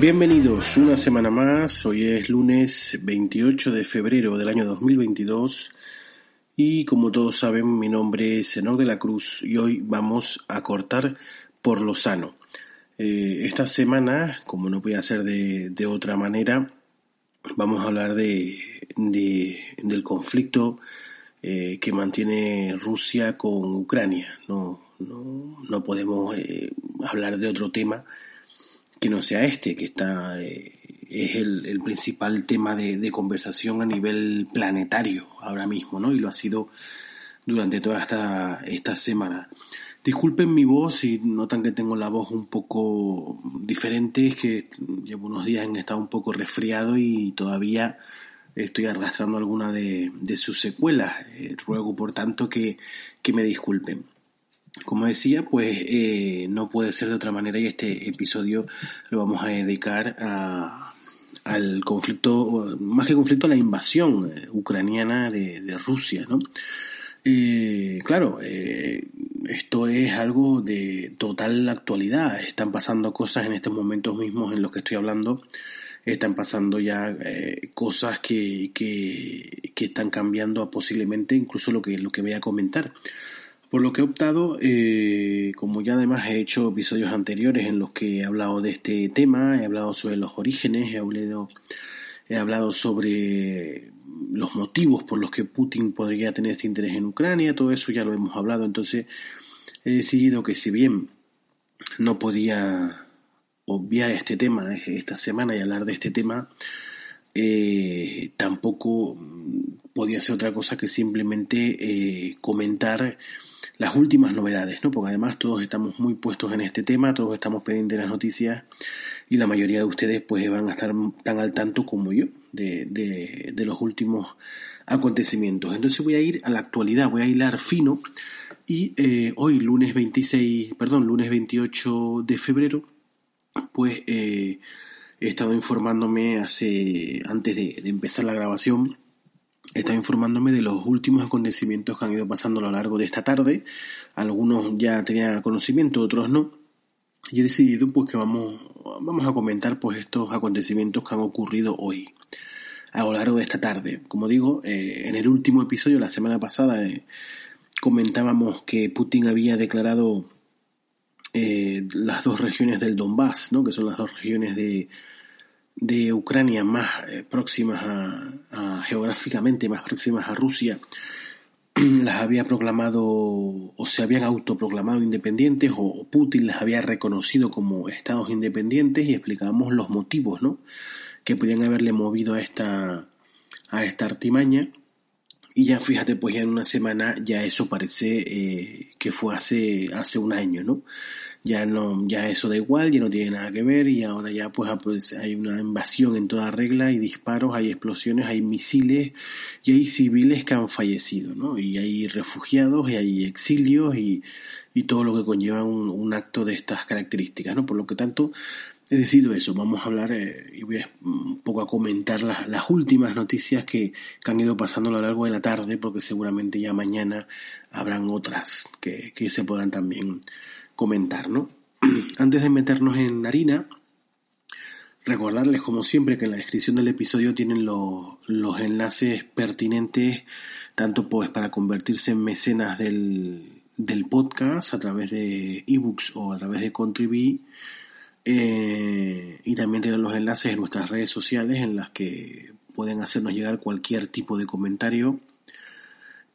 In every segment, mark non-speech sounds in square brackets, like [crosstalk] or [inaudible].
Bienvenidos una semana más, hoy es lunes 28 de febrero del año 2022 y como todos saben mi nombre es Senor de la Cruz y hoy vamos a cortar por lo sano. Eh, esta semana, como no puede ser de, otra manera, vamos a hablar de, del conflicto eh, que mantiene Rusia con Ucrania. No, no, no podemos eh, hablar de otro tema que no sea este, que está eh, es el, principal tema de, conversación a nivel planetario ahora mismo, ¿no? Y lo ha sido durante toda esta, esta semana. Disculpen mi voz si notan que tengo la voz un poco diferente, es que llevo unos días en estado un poco resfriado y todavía estoy arrastrando alguna de, sus secuelas. Eh, ruego por tanto que, que me disculpen. Como decía, pues eh, no puede ser de otra manera y este episodio lo vamos a dedicar a, al conflicto, más que conflicto, a la invasión eh, ucraniana de, Rusia, ¿no? Eh, claro, esto es algo de total actualidad. Están pasando cosas en estos momentos mismos en los que estoy hablando. Están pasando ya cosas que, que, que, están cambiando posiblemente incluso lo que, lo que voy a comentar. Por lo que he optado, eh, como ya además he hecho episodios anteriores en los que he hablado de este tema, he hablado sobre los orígenes, he hablado, he hablado sobre los motivos por los que Putin podría tener este interés en Ucrania, todo eso ya lo hemos hablado, entonces he decidido que si bien no podía obviar este tema esta semana y hablar de este tema, eh, tampoco podía ser otra cosa que simplemente eh, comentar las últimas novedades, ¿no? Porque además todos estamos muy puestos en este tema, todos estamos pendientes de las noticias y la mayoría de ustedes pues van a estar tan al tanto como yo de, de, los últimos acontecimientos. Entonces voy a ir a la actualidad, voy a hilar fino y eh, hoy lunes 26, perdón, lunes 28 de febrero, pues eh, he estado informándome hace antes de empezar la grabación estaba informándome de los últimos acontecimientos que han ido pasando a lo largo de esta tarde. Algunos ya tenía conocimiento, otros no. Y he decidido pues que vamos, vamos a comentar pues estos acontecimientos que han ocurrido hoy, a lo largo de esta tarde. Como digo, eh, en el último episodio, la semana pasada, eh, comentábamos que Putin había declarado eh, las dos regiones del Donbass, ¿no? que son las dos regiones de, de Ucrania más eh, próximas a, geográficamente más próximas a Rusia [clears throat] las había proclamado o se habían autoproclamado independientes o Putin las había reconocido como estados independientes y explicábamos los motivos ¿no? que podían haberle movido a esta a esta artimaña y ya fíjate pues ya en una semana ya eso parece eh, que fue hace hace un año no ya no, ya eso da igual, ya no tiene nada que ver y ahora ya pues, ah, pues, hay una invasión en toda regla, hay disparos, hay explosiones, hay misiles y hay civiles que han fallecido, ¿no? Y hay refugiados y hay exilios y, y todo lo que conlleva un, un, acto de estas características, ¿no? Por lo que tanto, he decidido eso, vamos a hablar eh, y voy a, un poco a comentar las, las últimas noticias que, que, han ido pasando a lo largo de la tarde, porque seguramente ya mañana habrán otras que, que se podrán también comentar, ¿no? [clears throat] Antes de meternos en harina, recordarles como siempre que en la descripción del episodio tienen los, enlaces pertinentes tanto pues para convertirse en mecenas del, del podcast a través de ebooks o a través de Contribui eh, y también tienen los enlaces en nuestras redes sociales en las que pueden hacernos llegar cualquier tipo de comentario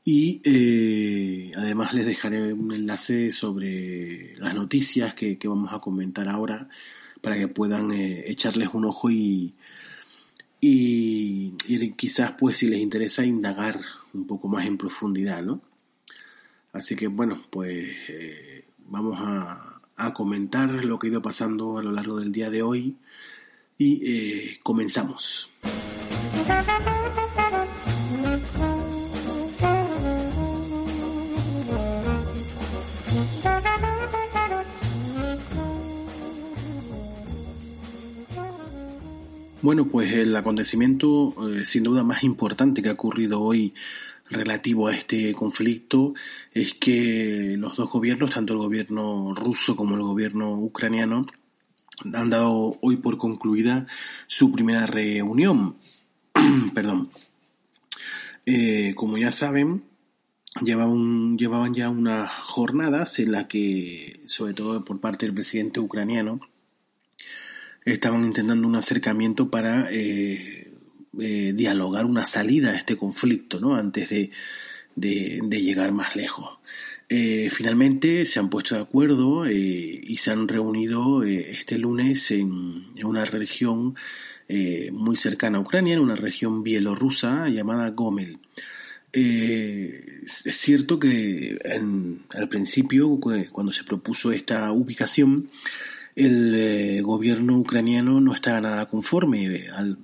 y eh, además les dejaré un enlace sobre las noticias que, vamos a comentar ahora para que puedan eh, echarles un ojo y, y, quizás pues si les interesa indagar un poco más en profundidad, ¿no? Así que bueno, pues eh, vamos a, a, comentar lo que ha ido pasando a lo largo del día de hoy y comenzamos. Bueno, pues el acontecimiento eh, sin duda más importante que ha ocurrido hoy relativo a este conflicto es que los dos gobiernos, tanto el gobierno ruso como el gobierno ucraniano, han dado hoy por concluida su primera reunión. [clears throat] Perdón. Eh, como ya saben, llevaban, llevaban ya unas jornadas en las que, sobre todo por parte del presidente ucraniano, estaban intentando un acercamiento para eh, eh, dialogar una salida a este conflicto, ¿no? Antes de, de, llegar más lejos. Eh, finalmente se han puesto de acuerdo y se han reunido este lunes en, en una región muy cercana a Ucrania, en una región bielorrusa llamada Gomel. Eh, es cierto que al principio, cuando se propuso esta ubicación, el eh, gobierno ucraniano no estaba nada conforme. Al,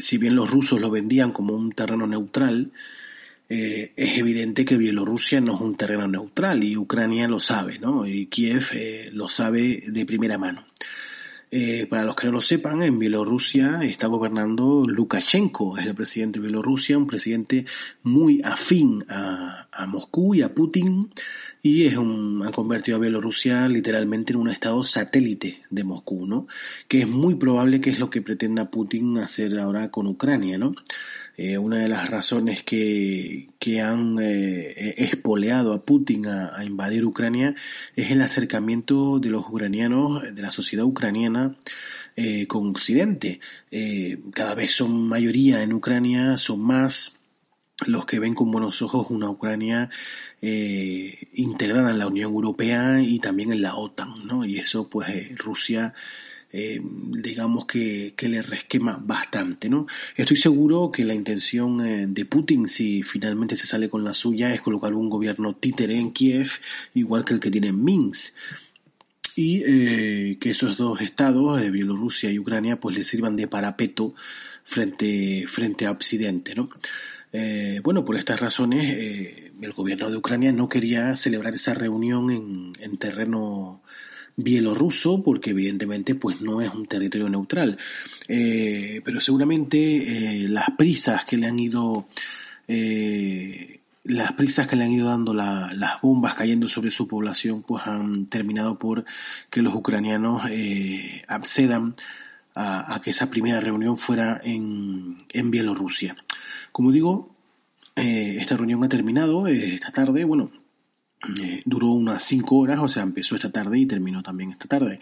si bien los rusos lo vendían como un terreno neutral, eh, es evidente que Bielorrusia no es un terreno neutral y Ucrania lo sabe, ¿no? Y Kiev lo sabe de primera mano. Eh, para los que no lo sepan, en Bielorrusia está gobernando Lukashenko, es el presidente de Bielorrusia, un presidente muy afín a, Moscú y a Putin, y es un, ha convertido a Bielorrusia literalmente en un estado satélite de Moscú, ¿no? Que es muy probable que es lo que pretenda Putin hacer ahora con Ucrania, ¿no? Eh, una de las razones que, que han eh, espoleado a Putin a, invadir Ucrania es el acercamiento de los ucranianos, de la sociedad ucraniana eh, con Occidente. cada vez son mayoría en Ucrania, son más los que ven con buenos ojos una Ucrania integrada en la Unión Europea y también en la OTAN, ¿no? Y eso, pues, Rusia eh, digamos que, que, le resquema bastante, ¿no? Estoy seguro que la intención eh, de Putin, si finalmente se sale con la suya, es colocar un gobierno títere en Kiev, igual que el que tiene en Minsk y eh, que esos dos estados, Bielorrusia y Ucrania, pues le sirvan de parapeto frente, frente a Occidente, ¿no? bueno, por estas razones, el gobierno de Ucrania no quería celebrar esa reunión en, en terreno bielorruso, porque evidentemente pues no es un territorio neutral. Eh, pero seguramente eh, las prisas que le han ido eh, las prisas que le han ido dando las bombas cayendo sobre su población pues han terminado por que los ucranianos accedan a, a, que esa primera reunión fuera en, en Bielorrusia. Como digo, esta reunión ha terminado esta tarde, bueno, eh, duró unas cinco horas, o sea, empezó esta tarde y terminó también esta tarde.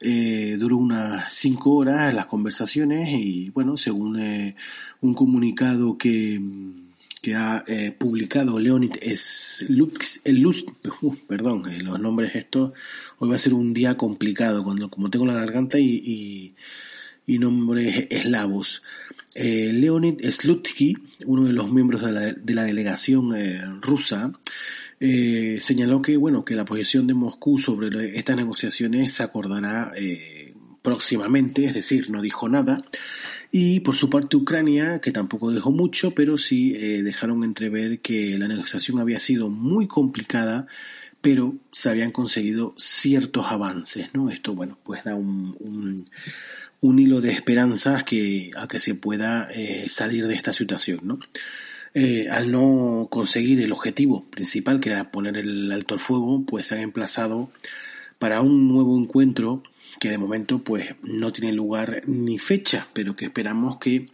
Eh, duró unas cinco horas las conversaciones y, bueno, según eh, un comunicado que, que ha publicado Leonid Slutsk, [laughs] uh, perdón, los nombres estos, hoy va a ser un día complicado, cuando, como tengo la garganta y, y, nombres eslavos. Leonid Slutsky, uno de los miembros de la, de la delegación rusa, eh, señaló que bueno que la posición de Moscú sobre estas negociaciones se acordará eh, próximamente, es decir, no dijo nada. Y por su parte Ucrania, que tampoco dejó mucho, pero sí eh, dejaron entrever que la negociación había sido muy complicada, pero se habían conseguido ciertos avances, ¿no? Esto, bueno, pues da un, un, hilo de esperanzas que, a que se pueda salir de esta situación, ¿no? Eh, al no conseguir el objetivo principal, que era poner el alto al fuego, pues se han emplazado para un nuevo encuentro que de momento pues no tiene lugar ni fecha, pero que esperamos que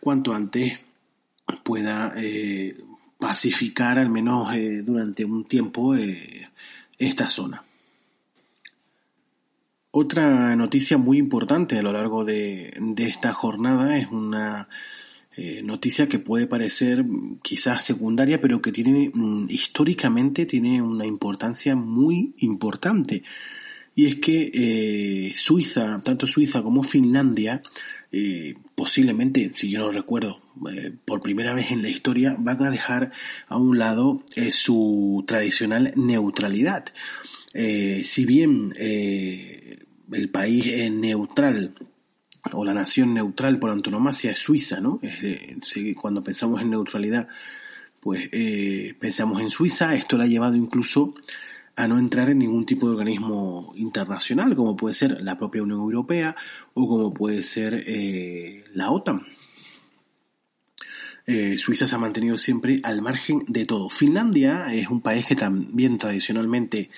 cuanto antes pueda eh, pacificar al menos eh, durante un tiempo esta zona. Otra noticia muy importante a lo largo de, de esta jornada es una eh, noticia que puede parecer quizás secundaria, pero que tiene mm, históricamente tiene una importancia muy importante. Y es que eh, Suiza, tanto Suiza como Finlandia, eh, posiblemente, si yo no recuerdo, por primera vez en la historia, van a dejar a un lado su tradicional neutralidad. si bien el país es neutral o la nación neutral por antonomasia es Suiza, ¿no? cuando pensamos en neutralidad, pues eh, pensamos en Suiza. Esto le ha llevado incluso a no entrar en ningún tipo de organismo internacional, como puede ser la propia Unión Europea o como puede ser eh, la OTAN. Eh, Suiza se ha mantenido siempre al margen de todo. Finlandia es un país que también tradicionalmente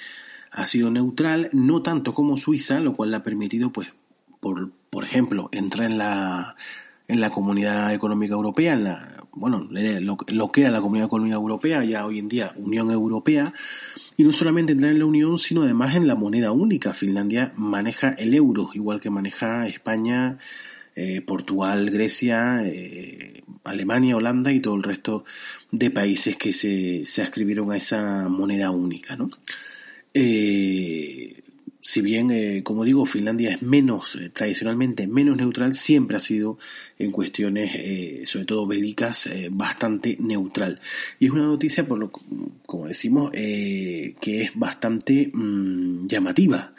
ha sido neutral, no tanto como Suiza, lo cual le ha permitido, pues, por, por ejemplo, entrar en la, en la Comunidad Económica Europea, en la, bueno, lo, lo, que era la Comunidad Económica Europea, ya hoy en día Unión Europea, y no solamente entrar en la Unión, sino además en la moneda única. Finlandia maneja el euro, igual que maneja España, eh, Portugal, Grecia, eh, Alemania, Holanda y todo el resto de países que se, se ascribieron a esa moneda única, ¿no? Eh, si bien, eh, como digo, Finlandia es menos, eh, tradicionalmente menos neutral, siempre ha sido en cuestiones, eh, sobre todo bélicas, bastante neutral. Y es una noticia, por lo, como decimos, que es bastante mm, llamativa.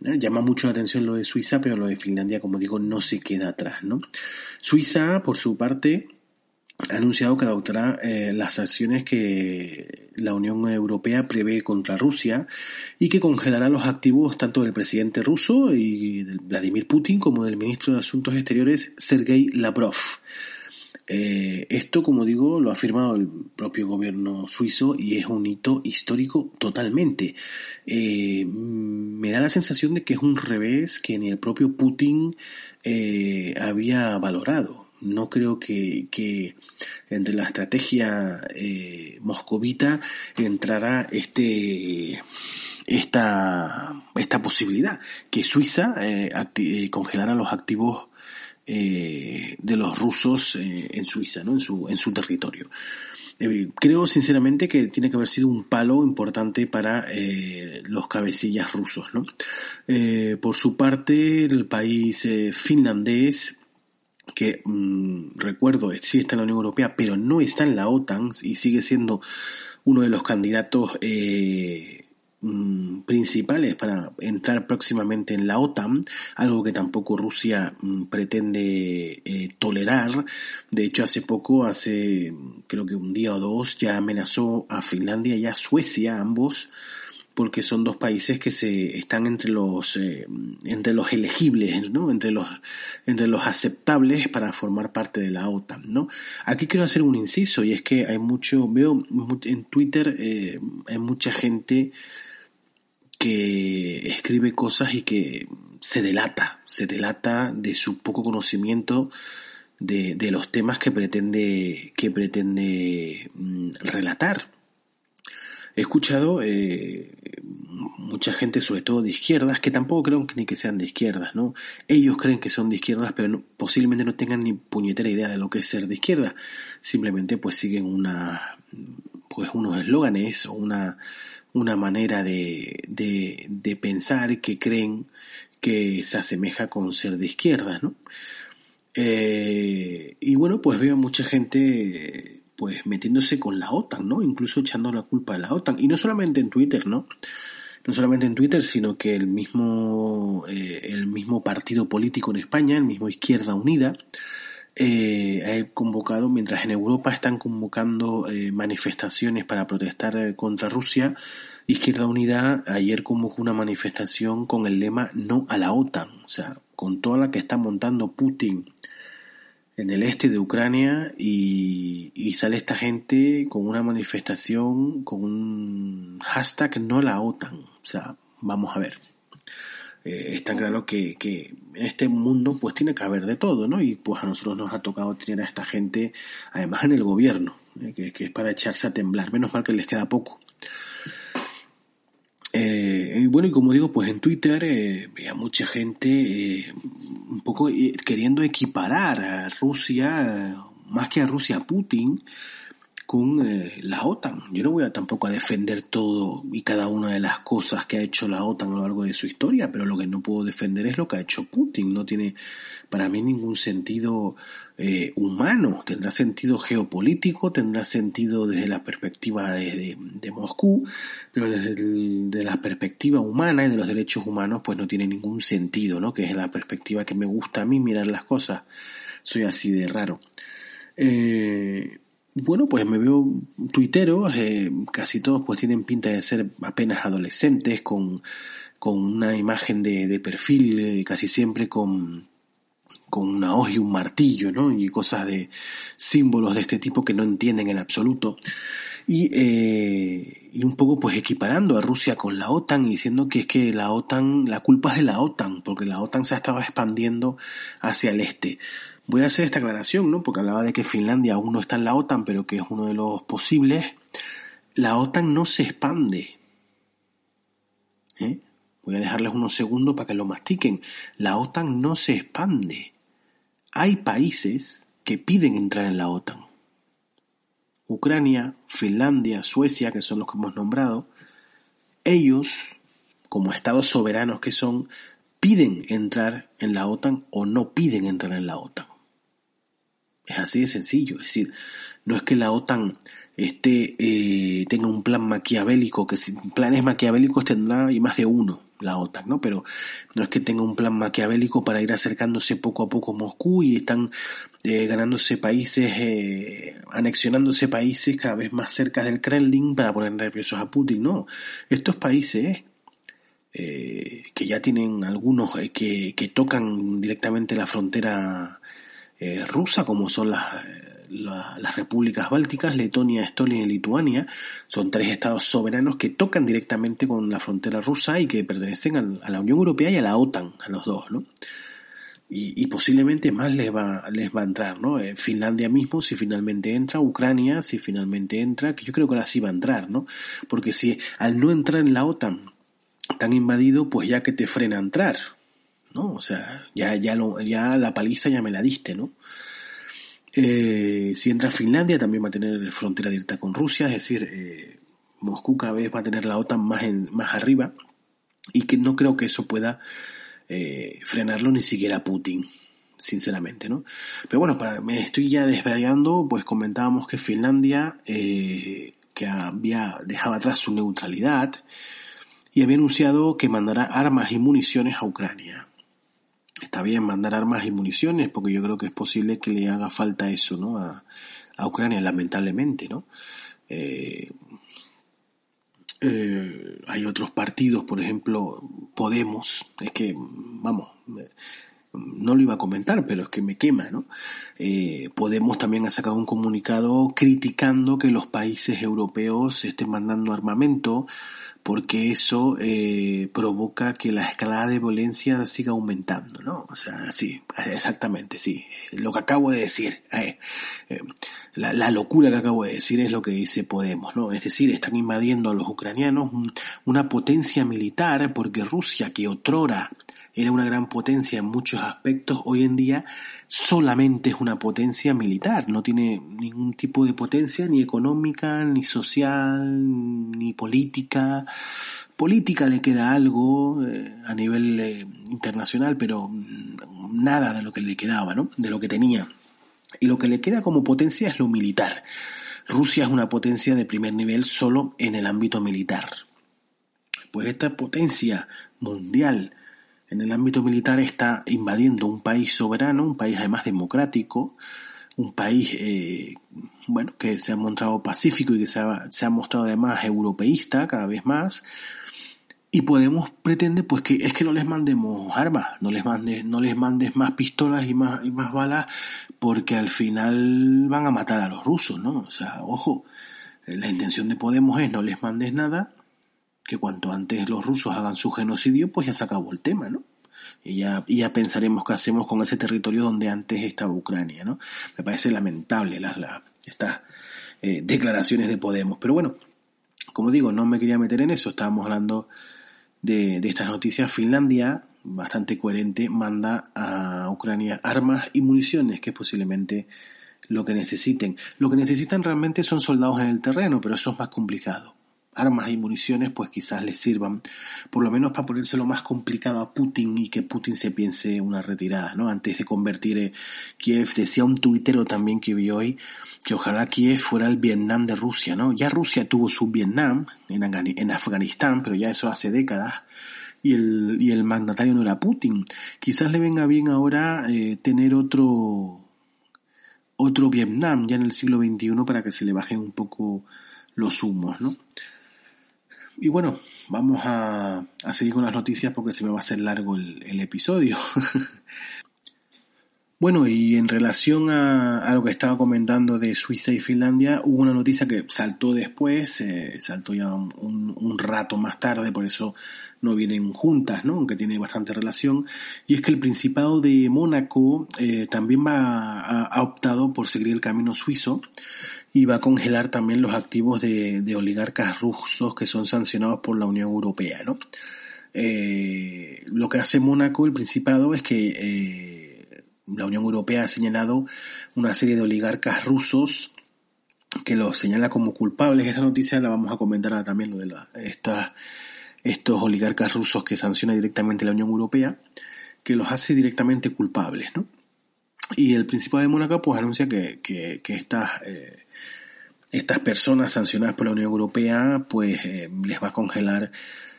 Llama mucho la atención lo de Suiza, pero lo de Finlandia, como digo, no se queda atrás. ¿no? Suiza, por su parte, ha anunciado que adoptará eh, las acciones que la Unión Europea prevé contra Rusia y que congelará los activos tanto del presidente ruso y de Vladimir Putin como del ministro de Asuntos Exteriores Sergei Lavrov. Eh, esto, como digo, lo ha firmado el propio gobierno suizo y es un hito histórico totalmente. Eh, me da la sensación de que es un revés que ni el propio Putin había valorado no creo que, que entre la estrategia eh, moscovita entrará este esta, esta posibilidad que Suiza eh, eh congelara los activos de los rusos en Suiza, ¿no? en, su, en su territorio. creo sinceramente que tiene que haber sido un palo importante para los cabecillas rusos. ¿no? por su parte, el país finlandés que mm, recuerdo sí está en la Unión Europea, pero no está en la OTAN y sigue siendo uno de los candidatos eh, mm, principales para entrar próximamente en la OTAN, algo que tampoco Rusia mm, pretende eh, tolerar. De hecho, hace poco, hace creo que un día o dos, ya amenazó a Finlandia y a Suecia, ambos, porque son dos países que se están entre los eh, entre los elegibles, ¿no? Entre los entre los aceptables para formar parte de la OTAN, ¿no? Aquí quiero hacer un inciso y es que hay mucho veo en Twitter eh, hay mucha gente que escribe cosas y que se delata, se delata de su poco conocimiento de, de los temas que pretende que pretende mm, relatar He escuchado eh, mucha gente, sobre todo de izquierdas, que tampoco creo ni que sean de izquierdas, ¿no? Ellos creen que son de izquierdas, pero posiblemente no tengan ni puñetera idea de lo que es ser de izquierda. Simplemente pues siguen una, pues unos eslóganes o una, manera de, de, de pensar que creen que se asemeja con ser de izquierdas, ¿no? Eh, y bueno, pues veo mucha gente pues metiéndose con la OTAN, ¿no? Incluso echando la culpa a la OTAN. Y no solamente en Twitter, ¿no? No solamente en Twitter, sino que el mismo, eh, el mismo partido político en España, el mismo Izquierda Unida, eh, ha convocado, mientras en Europa están convocando eh, manifestaciones para protestar contra Rusia, Izquierda Unida ayer convocó una manifestación con el lema no a la OTAN, o sea, con toda la que está montando Putin en el este de Ucrania y, sale esta gente con una manifestación, con un hashtag no la OTAN. O sea, vamos a ver. Eh, está claro que, que, en este mundo pues tiene que haber de todo, ¿no? Y pues a nosotros nos ha tocado tener a esta gente, además en el gobierno, eh, que, que, es para echarse a temblar. Menos mal que les queda poco. Eh, y bueno, y como digo, pues en Twitter eh, veía mucha gente eh, un poco eh, queriendo equiparar a Rusia, más que a Rusia, a Putin, con la OTAN. Yo no voy a tampoco a defender todo y cada una de las cosas que ha hecho la OTAN a lo largo de su historia, pero lo que no puedo defender es lo que ha hecho Putin. No tiene para mí ningún sentido eh, humano, tendrá sentido geopolítico, tendrá sentido desde la perspectiva de, Moscú, pero desde la perspectiva humana y de los derechos humanos pues no tiene ningún sentido, ¿no? Que es la perspectiva que me gusta a mí mirar las cosas. Soy así de raro. Eh, bueno, pues me veo tuiteros, eh, casi todos pues tienen pinta de ser apenas adolescentes, con, con una imagen de, de perfil, casi siempre con, con una hoja y un martillo, ¿no? Y cosas de símbolos de este tipo que no entienden en absoluto. Y, eh, y un poco pues equiparando a Rusia con la OTAN y diciendo que es que la OTAN, la culpa es de la OTAN, porque la OTAN se ha estado expandiendo hacia el este. Voy a hacer esta aclaración, ¿no? Porque hablaba de que Finlandia aún no está en la OTAN, pero que es uno de los posibles. La OTAN no se expande. ¿Eh? Voy a dejarles unos segundos para que lo mastiquen. La OTAN no se expande. Hay países que piden entrar en la OTAN. Ucrania, Finlandia, Suecia, que son los que hemos nombrado, ellos, como estados soberanos que son, piden entrar en la OTAN o no piden entrar en la OTAN. Es así de sencillo, es decir, no es que la OTAN esté, eh, tenga un plan maquiavélico, que si planes maquiavélicos tendrá y más de uno la OTAN, ¿no? Pero no es que tenga un plan maquiavélico para ir acercándose poco a poco a Moscú y están eh, ganándose países, eh, anexionándose países cada vez más cerca del Kremlin para poner nerviosos a Putin, no. Estos países eh, que ya tienen algunos eh, que, que tocan directamente la frontera eh, rusa, como son las las repúblicas bálticas, Letonia, Estonia y Lituania, son tres estados soberanos que tocan directamente con la frontera rusa y que pertenecen a la Unión Europea y a la OTAN, a los dos, ¿no? Y, posiblemente más les va, les va a entrar, ¿no? Eh, Finlandia mismo, si finalmente entra, Ucrania, si finalmente entra, que yo creo que ahora sí va a entrar, ¿no? Porque si al no entrar en la OTAN tan invadido, pues ya que te frena a entrar, ¿no? O sea, ya, ya, lo, ya la paliza ya me la diste, ¿no? Eh, si entra Finlandia también va a tener frontera directa con Rusia, es decir, eh, Moscú cada vez va a tener la OTAN más, más arriba y que no creo que eso pueda eh, frenarlo ni siquiera Putin, sinceramente, ¿no? Pero bueno, para, me estoy ya desvariando, pues comentábamos que Finlandia, que había dejado atrás su neutralidad y había anunciado que mandará armas y municiones a Ucrania está bien mandar armas y municiones, porque yo creo que es posible que le haga falta eso, ¿no? A, Ucrania, lamentablemente, ¿no? Eh, eh, hay otros partidos, por ejemplo, Podemos, es que, vamos, no lo iba a comentar, pero es que me quema, ¿no? Eh, Podemos también ha sacado un comunicado criticando que los países europeos estén mandando armamento, porque eso eh, provoca que la escalada de violencia siga aumentando, ¿no? O sea, sí, exactamente, sí. Lo que acabo de decir, eh, eh, la, la, locura que acabo de decir es lo que dice Podemos, ¿no? Es decir, están invadiendo a los ucranianos una potencia militar porque Rusia, que otrora era una gran potencia en muchos aspectos, hoy en día solamente es una potencia militar, no tiene ningún tipo de potencia ni económica, ni social, ni política. Política le queda algo eh, a nivel eh, internacional, pero nada de lo que le quedaba, ¿no? De lo que tenía. Y lo que le queda como potencia es lo militar. Rusia es una potencia de primer nivel solo en el ámbito militar. Pues esta potencia mundial en el ámbito militar está invadiendo un país soberano, un país además democrático, un país eh, bueno que se ha mostrado pacífico y que se ha, se ha, mostrado además europeísta cada vez más y Podemos pretende pues que es que no les mandemos armas, no les mandes, no les mandes más pistolas y más, y más balas porque al final van a matar a los rusos, ¿no? O sea, ojo, la intención de Podemos es no les mandes nada, que cuanto antes los rusos hagan su genocidio, pues ya se acabó el tema, ¿no? Y ya, y ya pensaremos qué hacemos con ese territorio donde antes estaba Ucrania, ¿no? Me parece lamentable las, la, estas eh, declaraciones de Podemos. Pero bueno, como digo, no me quería meter en eso, estábamos hablando de, de estas noticias. Finlandia, bastante coherente, manda a Ucrania armas y municiones, que es posiblemente lo que necesiten. Lo que necesitan realmente son soldados en el terreno, pero eso es más complicado armas y municiones pues quizás les sirvan por lo menos para ponérselo más complicado a Putin y que Putin se piense una retirada, ¿no? Antes de convertir eh, Kiev, decía un tuitero también que vi hoy que ojalá Kiev fuera el Vietnam de Rusia, ¿no? Ya Rusia tuvo su Vietnam en, en Afganistán, pero ya eso hace décadas y el, y el mandatario no era Putin. Quizás le venga bien ahora eh, tener otro otro Vietnam ya en el siglo XXI para que se le bajen un poco los humos, ¿no? Y bueno, vamos a, seguir con las noticias porque se me va a hacer largo el, episodio. [laughs] Bueno, y en relación a, lo que estaba comentando de Suiza y Finlandia, hubo una noticia que saltó después, eh, saltó ya un, rato más tarde, por eso no vienen juntas, ¿no? aunque tiene bastante relación, y es que el Principado de Mónaco eh, también va ha optado por seguir el camino suizo y va a congelar también los activos de, de oligarcas rusos que son sancionados por la Unión Europea. ¿no? Eh, lo que hace Mónaco, el Principado, es que la Unión Europea ha señalado una serie de oligarcas rusos que los señala como culpables. Esta noticia la vamos a comentar también, lo de estos oligarcas rusos que sanciona directamente la Unión Europea, que los hace directamente culpables, ¿no? Y el Principado de Mónaco pues anuncia que, que, estas, eh, estas personas sancionadas por la Unión Europea pues eh, les va a congelar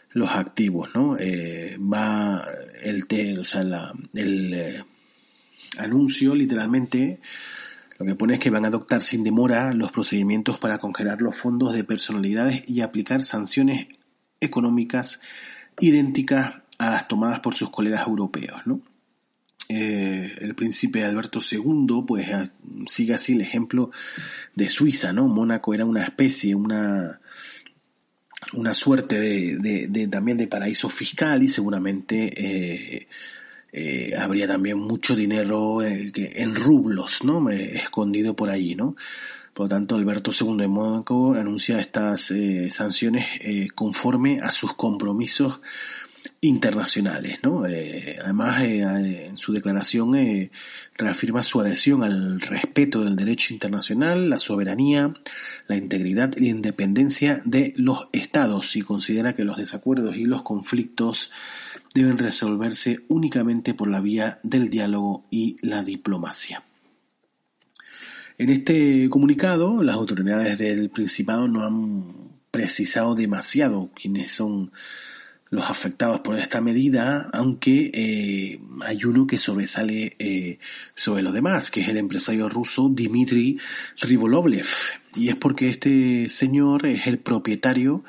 los activos, ¿no? Eh, va el, o sea, la, el anuncio literalmente lo que pone es que van a adoptar sin demora los procedimientos para congelar los fondos de personalidades y aplicar sanciones económicas idénticas a las tomadas por sus colegas europeos, ¿no? Eh, el príncipe Alberto II, pues sigue así el ejemplo de Suiza, ¿no? Mónaco era una especie, una, una suerte de, también de paraíso fiscal y seguramente eh, eh, habría también mucho dinero en rublos, ¿no? escondido por allí, ¿no? Por lo tanto, Alberto II de Mónaco anuncia estas sanciones conforme a sus compromisos internacionales, ¿no? además, en su declaración reafirma su adhesión al respeto del derecho internacional, la soberanía, la integridad y la independencia de los estados y considera que los desacuerdos y los conflictos deben resolverse únicamente por la vía del diálogo y la diplomacia. En este comunicado, las autoridades del Principado no han precisado demasiado quiénes son los afectados por esta medida, aunque eh, hay uno que sobresale eh, sobre los demás, que es el empresario ruso Dmitry Rivolovlev. Y es porque este señor es el propietario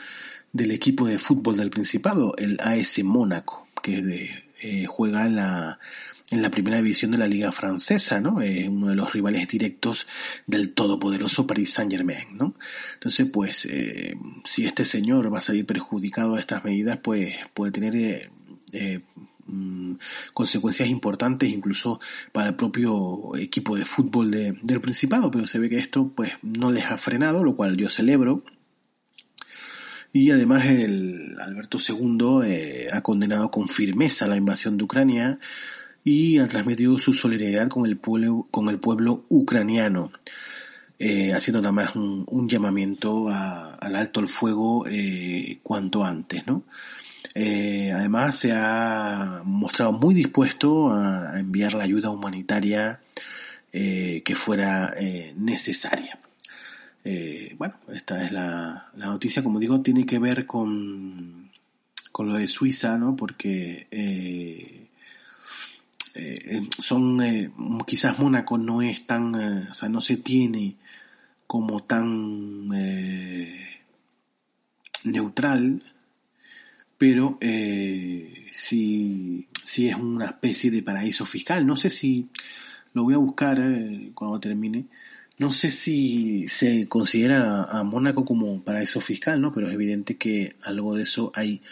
del equipo de fútbol del Principado, el AS Mónaco que eh, juega en la, en la primera división de la liga francesa, ¿no? Es uno de los rivales directos del todopoderoso Paris Saint Germain, ¿no? Entonces, pues, eh, si este señor va a salir perjudicado a estas medidas, pues puede tener eh, mm, consecuencias importantes incluso para el propio equipo de fútbol del Principado, pero se ve que esto pues no les ha frenado, lo cual yo celebro, y además el Alberto II eh, ha condenado con firmeza la invasión de Ucrania y ha transmitido su solidaridad con el pueblo, con el pueblo ucraniano, eh, haciendo también un, llamamiento al alto el fuego eh, cuanto antes, ¿no? además se ha mostrado muy dispuesto a enviar la ayuda humanitaria que fuera necesaria. Eh, bueno, esta es la, noticia, como digo, tiene que ver con, con lo de Suiza, ¿no? Porque eh, eh, son, quizás Mónaco no es tan, o sea, no se tiene como tan neutral, pero sí, sí es una especie de paraíso fiscal. No sé si lo voy a buscar cuando termine no sé si se considera a Mónaco como paraíso fiscal, ¿no? Pero es evidente que algo de eso hay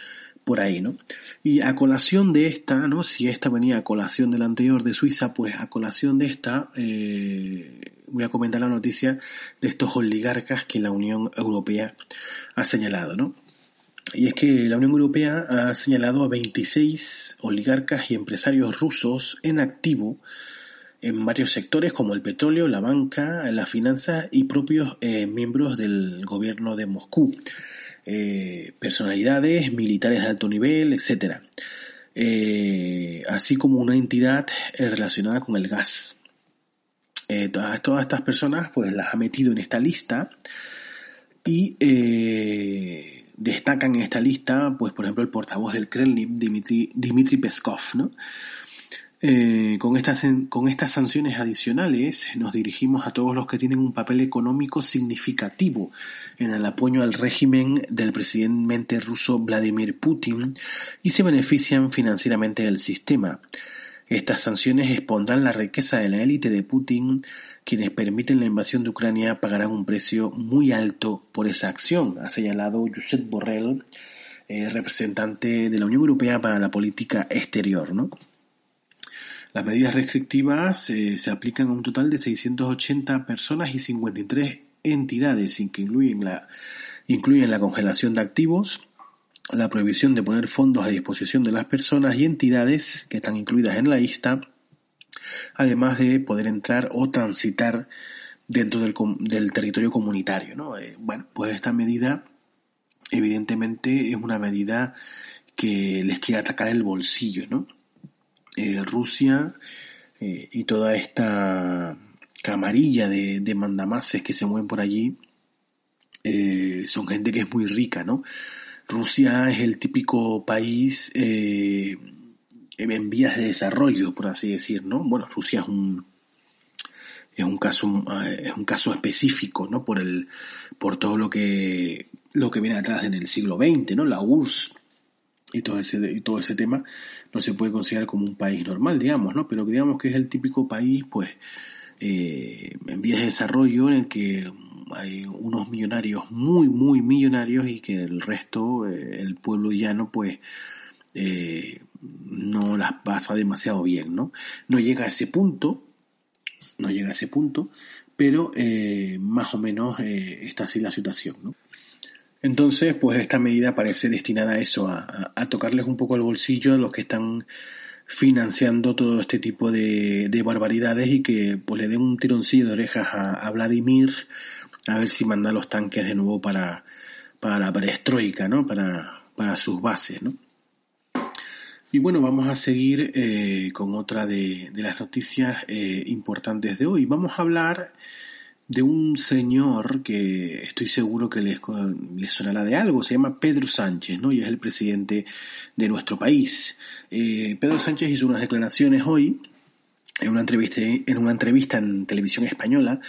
por ahí, ¿no? Y a colación de esta, ¿no? Si esta venía a colación de la anterior de Suiza, pues a colación de esta eh, voy a comentar la noticia de estos oligarcas que la Unión Europea ha señalado, ¿no? Y es que la Unión Europea ha señalado a 26 oligarcas y empresarios rusos en activo en varios sectores como el petróleo, la banca, la finanza y propios eh, miembros del gobierno de Moscú, eh, personalidades militares de alto nivel, etc. Eh, así como una entidad relacionada con el gas. Todas, todas, estas personas pues las ha metido en esta lista y destacan en esta lista pues por ejemplo el portavoz del Kremlin Dmitry, Dmitry Peskov, ¿no? Eh, con, estas, con estas sanciones adicionales nos dirigimos a todos los que tienen un papel económico significativo en el apoyo al régimen del presidente ruso Vladimir Putin y se benefician financieramente del sistema. Estas sanciones expondrán la riqueza de la élite de Putin. Quienes permiten la invasión de Ucrania pagarán un precio muy alto por esa acción, ha señalado Josep Borrell, eh, representante de la Unión Europea para la política exterior. ¿no? Las medidas restrictivas eh, se aplican a un total de 680 personas y 53 entidades, que incluyen la, congelación de activos, la prohibición de poner fondos a disposición de las personas y entidades que están incluidas en la lista, además de poder entrar o transitar dentro del, territorio comunitario. ¿no? Eh, bueno, pues esta medida evidentemente es una medida que les quiere atacar el bolsillo, ¿no? Eh, Rusia eh, y toda esta camarilla de, mandamases que se mueven por allí son gente que es muy rica, ¿no? Rusia es el típico país eh, en vías de desarrollo, por así decir, ¿no? Bueno, Rusia es un es un caso eh, es un caso específico, ¿no? Por el por todo lo que lo que viene atrás en el siglo XX, ¿no? La URSS y todo ese y todo ese tema no se puede considerar como un país normal, digamos, ¿no? Pero digamos que es el típico país, pues, eh, en vías de desarrollo en el que hay unos millonarios muy, muy millonarios y que el resto, eh, el pueblo llano, pues eh, no las pasa demasiado bien, ¿no? No llega a ese punto, no llega a ese punto, pero más o menos está así la situación, ¿no? Entonces, pues esta medida parece destinada a eso, a, tocarles un poco el bolsillo a los que están financiando todo este tipo de, de barbaridades y que pues le den un tironcillo de orejas a, a Vladimir a ver si manda los tanques de nuevo para, para la perestroika, ¿no? Para, para sus bases, ¿no? Y bueno, vamos a seguir eh, con otra de, las noticias eh, importantes de hoy. Vamos a hablar de un señor que estoy seguro que les, les sonará de algo, se llama Pedro Sánchez, ¿no? Y es el presidente de nuestro país. Eh, Pedro Sánchez hizo unas declaraciones hoy en una entrevista en una entrevista en televisión española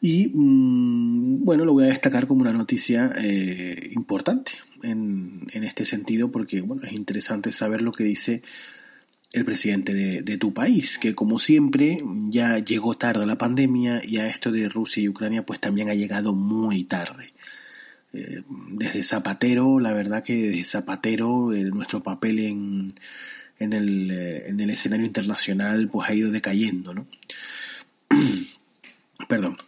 y mm, bueno lo voy a destacar como una noticia eh, importante en, en, este sentido porque bueno es interesante saber lo que dice el presidente de, tu país que como siempre ya llegó tarde la pandemia y a esto de Rusia y Ucrania pues también ha llegado muy tarde eh, desde Zapatero la verdad que desde Zapatero eh, nuestro papel en en el, eh, en el escenario internacional pues ha ido decayendo, ¿no? [clears throat] Perdón.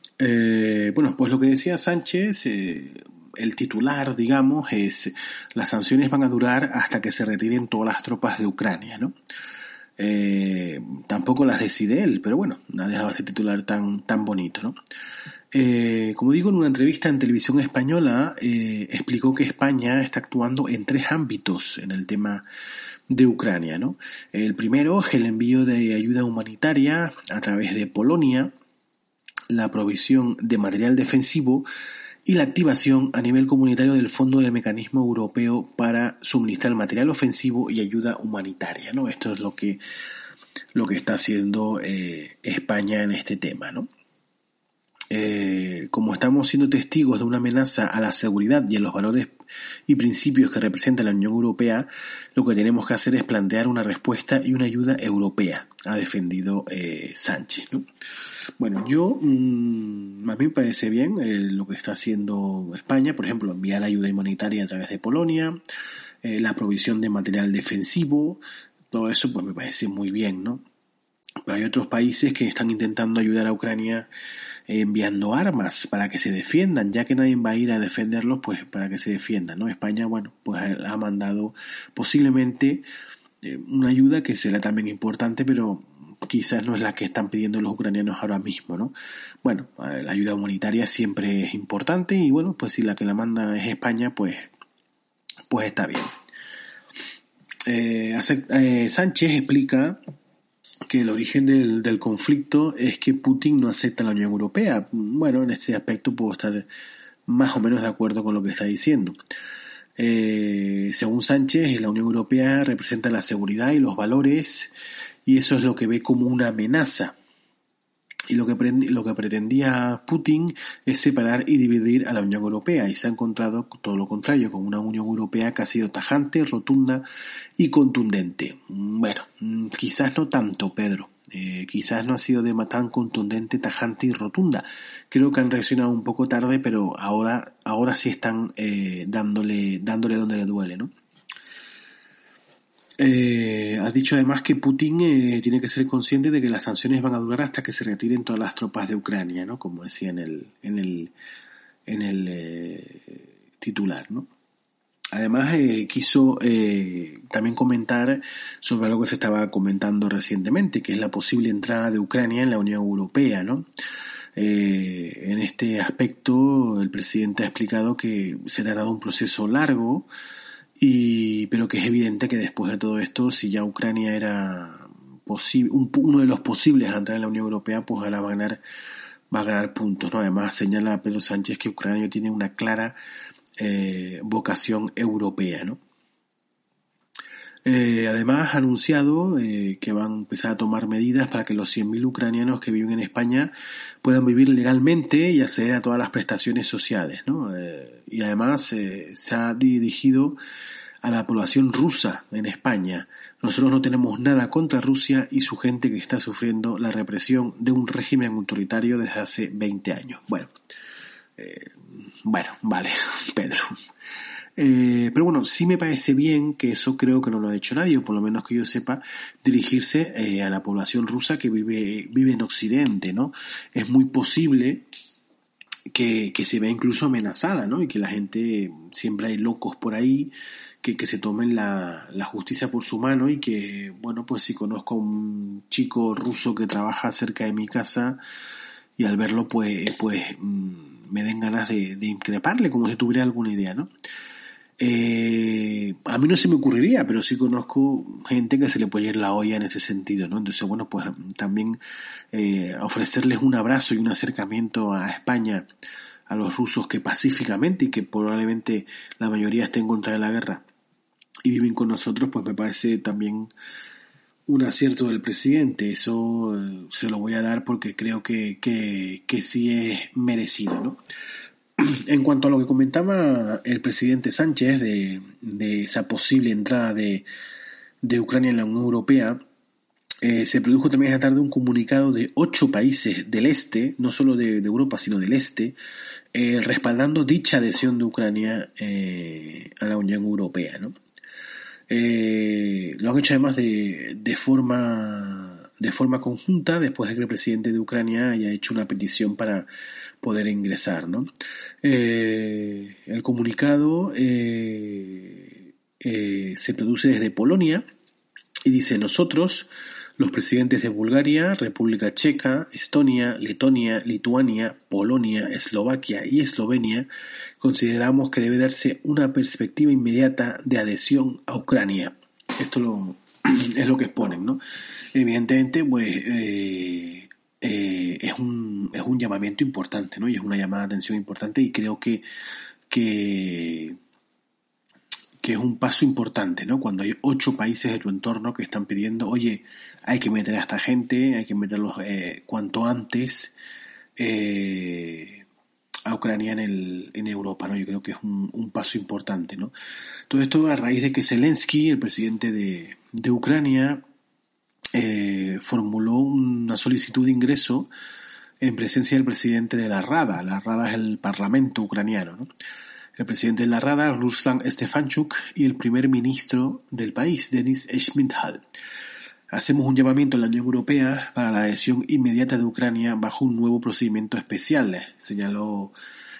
Bueno, pues lo que decía Sánchez, el titular, digamos, es las sanciones van a durar hasta que se retiren todas las tropas de Ucrania, ¿no? tampoco las decide él, pero bueno, ha dejado este titular tan, tan bonito, ¿no? como digo, en una entrevista en televisión española explicó que España está actuando en tres ámbitos en el tema de Ucrania. ¿no? El primero es el envío de ayuda humanitaria a través de Polonia, la provisión de material defensivo y la activación a nivel comunitario del Fondo del Mecanismo Europeo para suministrar material ofensivo y ayuda humanitaria. ¿no? Esto es lo que, lo que está haciendo eh, España en este tema. ¿no? Eh, como estamos siendo testigos de una amenaza a la seguridad y a los valores y principios que representa la Unión Europea, lo que tenemos que hacer es plantear una respuesta y una ayuda europea, ha defendido eh, Sánchez. Bueno, yo, a mí me parece bien eh, lo que está haciendo España, por ejemplo, enviar ayuda humanitaria a través de Polonia, la provisión de material defensivo, todo eso pues me parece muy bien, ¿no? Pero hay otros países que están intentando ayudar a Ucrania enviando armas para que se defiendan, ya que nadie va a ir a defenderlos, pues para que se defiendan, ¿no? España, bueno, pues ha mandado posiblemente eh, una ayuda que será también importante, pero quizás no es la que están pidiendo los ucranianos ahora mismo, ¿no? Bueno, eh, la ayuda humanitaria siempre es importante y bueno, pues si la que la manda es España, pues, pues está bien. Eh, Sánchez explica que el origen del, conflicto es que Putin no acepta la Unión Europea. Bueno, en este aspecto puedo estar más o menos de acuerdo con lo que está diciendo. Eh, según Sánchez, la Unión Europea representa la seguridad y los valores y eso es lo que ve como una amenaza. y lo que, lo que pretendía Putin es separar y dividir a la Unión Europea y se ha encontrado todo lo contrario, con una Unión Europea que ha sido tajante, rotunda y contundente. Bueno, mm, quizás no tanto, Pedro. Eh, quizás no ha sido de tan contundente, tajante y rotunda. Creo que han reaccionado un poco tarde, pero ahora, ahora sí están eh, dándole, dándole donde le duele, ¿no? Eh, has dicho además que Putin eh, tiene que ser consciente de que las sanciones van a durar hasta que se retiren todas las tropas de Ucrania, ¿no? Como decía en el, en el, en el eh, titular, ¿no? Además, eh, quiso también comentar sobre algo que se estaba comentando recientemente, que es la posible entrada de Ucrania en la Unión Europea, ¿no? en este aspecto, el presidente ha explicado que se trata de un proceso largo, y, pero que es evidente que después de todo esto, si ya Ucrania era posible, uno de los posibles a entrar en la Unión Europea, pues ahora va a ganar, va a ganar puntos. ¿no? Además, señala Pedro Sánchez que Ucrania tiene una clara eh, vocación europea. ¿no? Eh, además, ha anunciado eh, que van a empezar a tomar medidas para que los 100.000 ucranianos que viven en España puedan vivir legalmente y acceder a todas las prestaciones sociales. ¿no? Eh, y además se ha dirigido a la población rusa en España. Nosotros no tenemos nada contra Rusia y su gente que está sufriendo la represión de un régimen autoritario desde hace 20 años. Bueno, bueno, vale, [laughs] Pedro. Eh, pero bueno, sí me parece bien que eso creo que no lo ha hecho nadie, o por lo menos que yo sepa, dirigirse eh, a la población rusa que vive, vive en Occidente, ¿no? Es muy posible que, que se vea incluso amenazada, ¿no? Y que la gente, siempre hay locos por ahí, que, que se tomen la, la, justicia por su mano y que, bueno, pues si conozco a un chico ruso que trabaja cerca de mi casa y al verlo, pues, pues mm, me den ganas de, de increparle como si tuviera alguna idea, ¿no? Eh, a mí no se me ocurriría, pero sí conozco gente que se le puede ir la olla en ese sentido, ¿no? Entonces, bueno, pues también eh, ofrecerles un abrazo y un acercamiento a España, a los rusos que pacíficamente y que probablemente la mayoría estén en contra de la guerra y viven con nosotros, pues me parece también un acierto del presidente. Eso eh, se lo voy a dar porque creo que, que, que sí es merecido, ¿no? En cuanto a lo que comentaba el presidente Sánchez de, esa posible entrada de, Ucrania en la Unión Europea, eh, se produjo también esta tarde un comunicado de ocho países del este, no solo de, Europa, sino del este, eh, respaldando dicha adhesión de Ucrania eh, a la Unión Europea. ¿no? lo han hecho además de, de, forma, de forma conjunta, después de que el presidente de Ucrania haya hecho una petición para poder ingresar. ¿no? Eh, el comunicado eh, eh, se produce desde Polonia y dice nosotros, los presidentes de Bulgaria, República Checa, Estonia, Letonia, Lituania, Polonia, Eslovaquia y Eslovenia, consideramos que debe darse una perspectiva inmediata de adhesión a Ucrania. Esto lo, [clears throat] es lo que exponen, ¿no? Evidentemente, pues eh, es, un, es un llamamiento importante, ¿no? Y es una llamada de atención importante y creo que, que, es un paso importante, ¿no? Cuando hay ocho países de tu entorno que están pidiendo, oye, hay que meter a esta gente, hay que meterlos eh, cuanto antes eh, a Ucrania en, el, en Europa, ¿no? Yo creo que es un, un, paso importante, ¿no? Todo esto a raíz de que Zelensky, el presidente de, de Ucrania, eh, formuló una solicitud de ingreso en presencia del presidente de la Rada. La Rada es el parlamento ucraniano. ¿no? El presidente de la Rada, Ruslan Stefanchuk, y el primer ministro del país, Denis Schmidhal. Hacemos un llamamiento a la Unión Europea para la adhesión inmediata de Ucrania bajo un nuevo procedimiento especial, señaló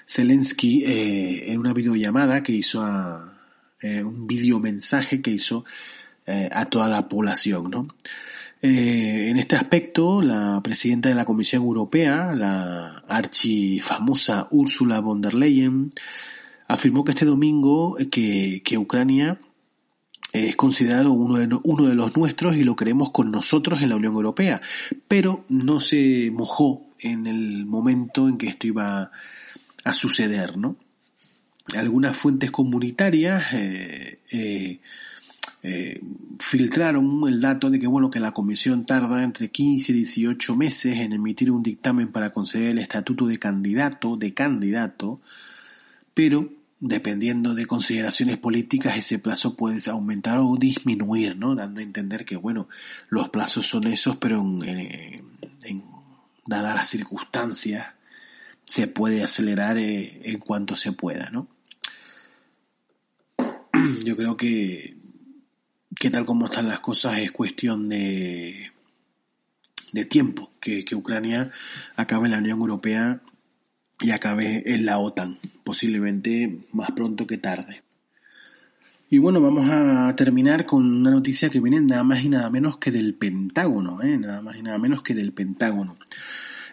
Zelensky eh, en una videollamada que hizo a eh, un videomensaje que hizo eh, a toda la población, ¿no? Eh, en este aspecto, la presidenta de la Comisión Europea, la archifamosa Ursula von der Leyen, afirmó que este domingo que, que Ucrania es considerado uno de, uno de los nuestros y lo queremos con nosotros en la Unión Europea, pero no se mojó en el momento en que esto iba a suceder, ¿no? Algunas fuentes comunitarias eh, eh, eh, filtraron el dato de que bueno que la comisión tarda entre 15 y 18 meses en emitir un dictamen para conceder el estatuto de candidato de candidato pero dependiendo de consideraciones políticas ese plazo puede aumentar o disminuir no dando a entender que bueno los plazos son esos pero en, dadas las circunstancias se puede acelerar eh, en cuanto se pueda no [clears throat] yo creo que que tal como están las cosas es cuestión de, de tiempo que, que Ucrania acabe en la Unión Europea y acabe en la OTAN, posiblemente más pronto que tarde. Y bueno, vamos a terminar con una noticia que viene nada más y nada menos que del Pentágono, ¿eh? nada más y nada menos que del Pentágono.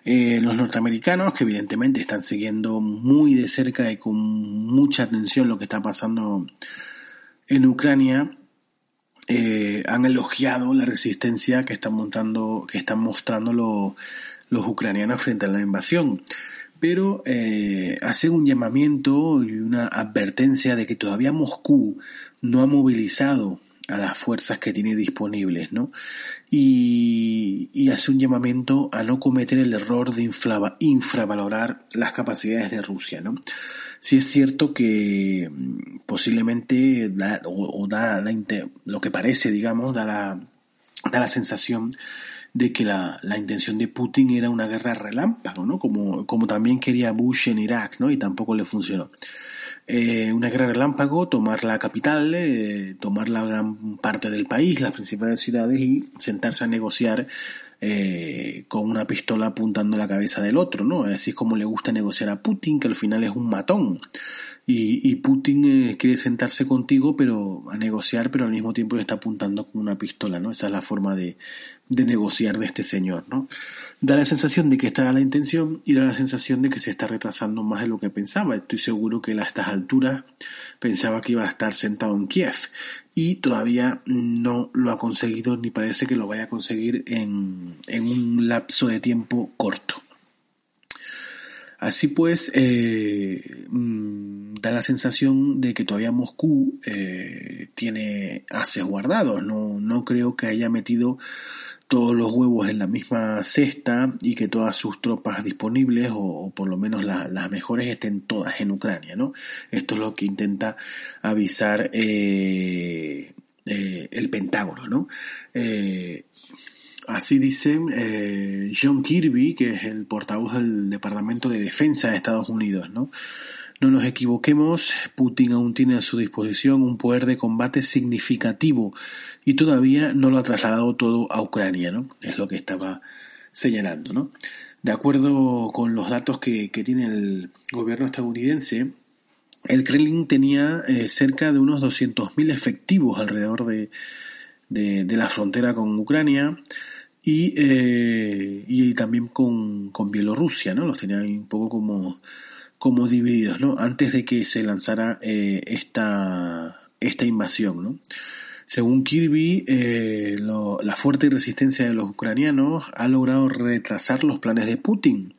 Eh, los norteamericanos, que evidentemente están siguiendo muy de cerca y con mucha atención lo que está pasando en Ucrania, eh, han elogiado la resistencia que están mostrando, que están mostrando los ucranianos frente a la invasión. Pero eh, hacen un llamamiento y una advertencia de que todavía Moscú no ha movilizado a las fuerzas que tiene disponibles, ¿no? Y, y hace un llamamiento a no cometer el error de infravalorar las capacidades de Rusia, ¿no? Sí es cierto que mm, posiblemente da, o, da la, lo que parece, digamos, da la, da la sensación de que la, la, intención de Putin era una guerra relámpago, ¿no? Como, como también quería Bush en Irak, ¿no? Y tampoco le funcionó. Eh, una guerra relámpago, tomar la capital, eh, tomar la gran parte del país, las principales ciudades y sentarse a negociar eh, con una pistola apuntando la cabeza del otro, ¿no? Así es como le gusta negociar a Putin, que al final es un matón. Y, y Putin eh, quiere sentarse contigo, pero a negociar, pero al mismo tiempo le está apuntando con una pistola, ¿no? Esa es la forma de, de negociar de este señor, ¿no? Da la sensación de que está la intención y da la sensación de que se está retrasando más de lo que pensaba. Estoy seguro que a estas alturas pensaba que iba a estar sentado en Kiev y todavía no lo ha conseguido ni parece que lo vaya a conseguir en, en un lapso de tiempo corto. Así pues, eh, mm, da la sensación de que todavía Moscú eh, tiene haces guardados. No, no creo que haya metido todos los huevos en la misma cesta y que todas sus tropas disponibles o, por lo menos las mejores estén todas en Ucrania, ¿no? Esto es lo que intenta avisar eh, eh, el Pentágono, ¿no? Eh, así dice John Kirby, que es el portavoz del Departamento de Defensa de Estados Unidos, ¿no? No nos equivoquemos, Putin aún tiene a su disposición un poder de combate significativo y todavía no lo ha trasladado todo a Ucrania, ¿no? Es lo que estaba señalando, ¿no? De acuerdo con los datos que, tiene el gobierno estadounidense, el Kremlin tenía eh, cerca de unos 200.000 efectivos alrededor de, de, la frontera con Ucrania y, eh, y también con, con Bielorrusia, ¿no? Los tenía un poco como como divididos, ¿no? Antes de que se lanzara eh, esta, esta invasión, ¿no? Según Kirby, eh, la fuerte resistencia de los ucranianos ha logrado retrasar los planes de Putin,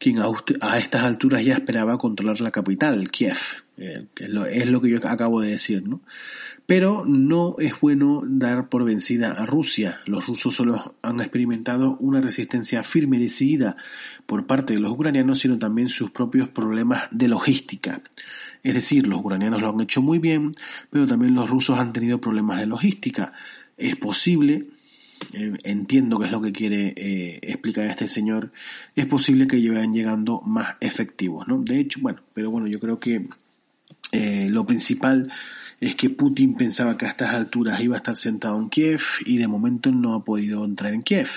quien a, estas alturas ya esperaba controlar la capital, Kiev, eh, es, lo, que yo acabo de decir, ¿no? Pero no es bueno dar por vencida a Rusia. Los rusos solo han experimentado una resistencia firme y decidida por parte de los ucranianos, sino también sus propios problemas de logística. Es decir, los ucranianos lo han hecho muy bien, pero también los rusos han tenido problemas de logística. Es posible, eh, entiendo que es lo que quiere eh, explicar este señor, es posible que vayan llegando más efectivos, ¿no? De hecho, bueno, pero bueno, yo creo que eh, lo principal es que Putin pensaba que a estas alturas iba a estar sentado en Kiev y de momento no ha podido entrar en Kiev.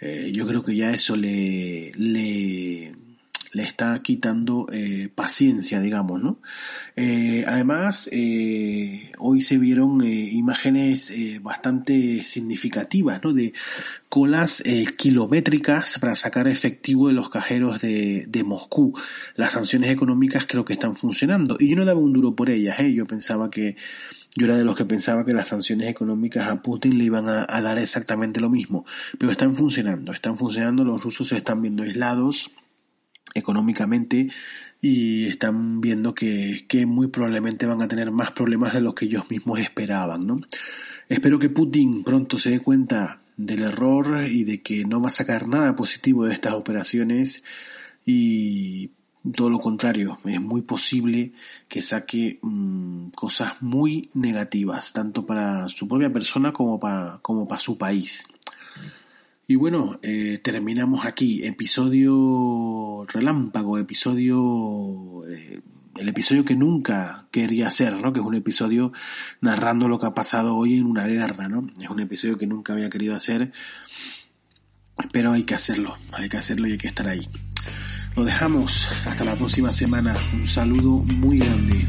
Eh, yo creo que ya eso le, le, le está quitando eh, paciencia, digamos, ¿no? Eh, además, eh, hoy se vieron imágenes bastante significativas, ¿no? De colas kilométricas para sacar efectivo de los cajeros de, de, Moscú. Las sanciones económicas creo que están funcionando. Y yo no daba un duro por ellas, ¿eh? Yo pensaba que yo era de los que pensaba que las sanciones económicas a Putin le iban a, a, dar exactamente lo mismo, pero están funcionando, están funcionando, los rusos se están viendo aislados, económicamente y están viendo que, que muy probablemente van a tener más problemas de los que ellos mismos esperaban, ¿no? Espero que Putin pronto se dé cuenta del error y de que no va a sacar nada positivo de estas operaciones y todo lo contrario, es muy posible que saque mm, cosas muy negativas, tanto para su propia persona como para, como para su país. Y bueno, eh, terminamos aquí, episodio relámpago, episodio, eh, el episodio que nunca quería hacer, ¿no? Que es un episodio narrando lo que ha pasado hoy en una guerra, ¿no? Es un episodio que nunca había querido hacer, pero hay que hacerlo, hay que hacerlo y hay que estar ahí. Lo dejamos hasta la próxima semana. Un saludo muy grande.